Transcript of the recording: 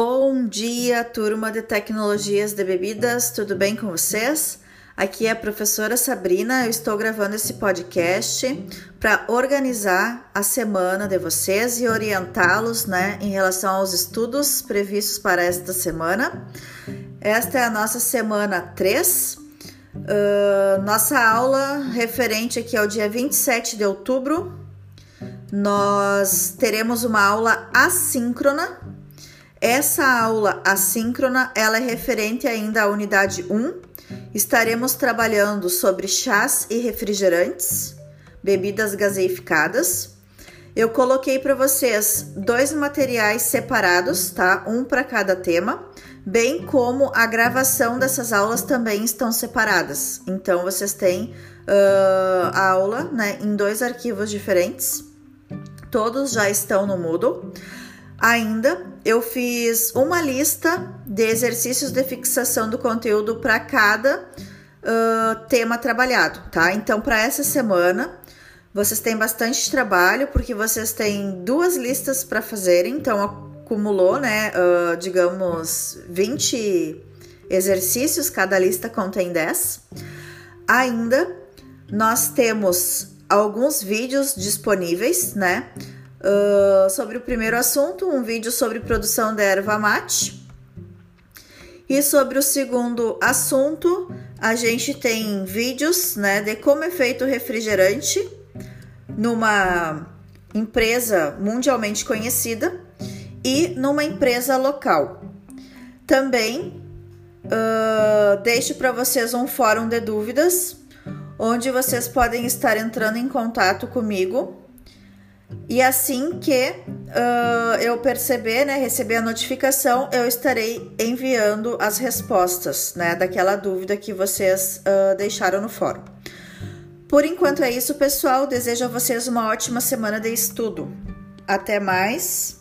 Bom dia, turma de tecnologias de bebidas, tudo bem com vocês? Aqui é a professora Sabrina, eu estou gravando esse podcast para organizar a semana de vocês e orientá-los né, em relação aos estudos previstos para esta semana. Esta é a nossa semana 3. Uh, nossa aula referente aqui ao dia 27 de outubro. Nós teremos uma aula assíncrona essa aula assíncrona, ela é referente ainda à unidade 1. Estaremos trabalhando sobre chás e refrigerantes, bebidas gaseificadas. Eu coloquei para vocês dois materiais separados, tá? Um para cada tema, bem como a gravação dessas aulas também estão separadas. Então vocês têm uh, a aula, né, em dois arquivos diferentes. Todos já estão no Moodle. Ainda eu fiz uma lista de exercícios de fixação do conteúdo para cada uh, tema trabalhado, tá? Então, para essa semana, vocês têm bastante trabalho, porque vocês têm duas listas para fazerem, então acumulou, né, uh, digamos, 20 exercícios, cada lista contém 10. Ainda nós temos alguns vídeos disponíveis, né? Uh, sobre o primeiro assunto, um vídeo sobre produção da erva mate. E sobre o segundo assunto, a gente tem vídeos né, de como é feito o refrigerante numa empresa mundialmente conhecida e numa empresa local. Também uh, deixo para vocês um fórum de dúvidas, onde vocês podem estar entrando em contato comigo e assim que uh, eu perceber, né, receber a notificação, eu estarei enviando as respostas, né, daquela dúvida que vocês uh, deixaram no fórum. Por enquanto é isso, pessoal. Desejo a vocês uma ótima semana de estudo. Até mais.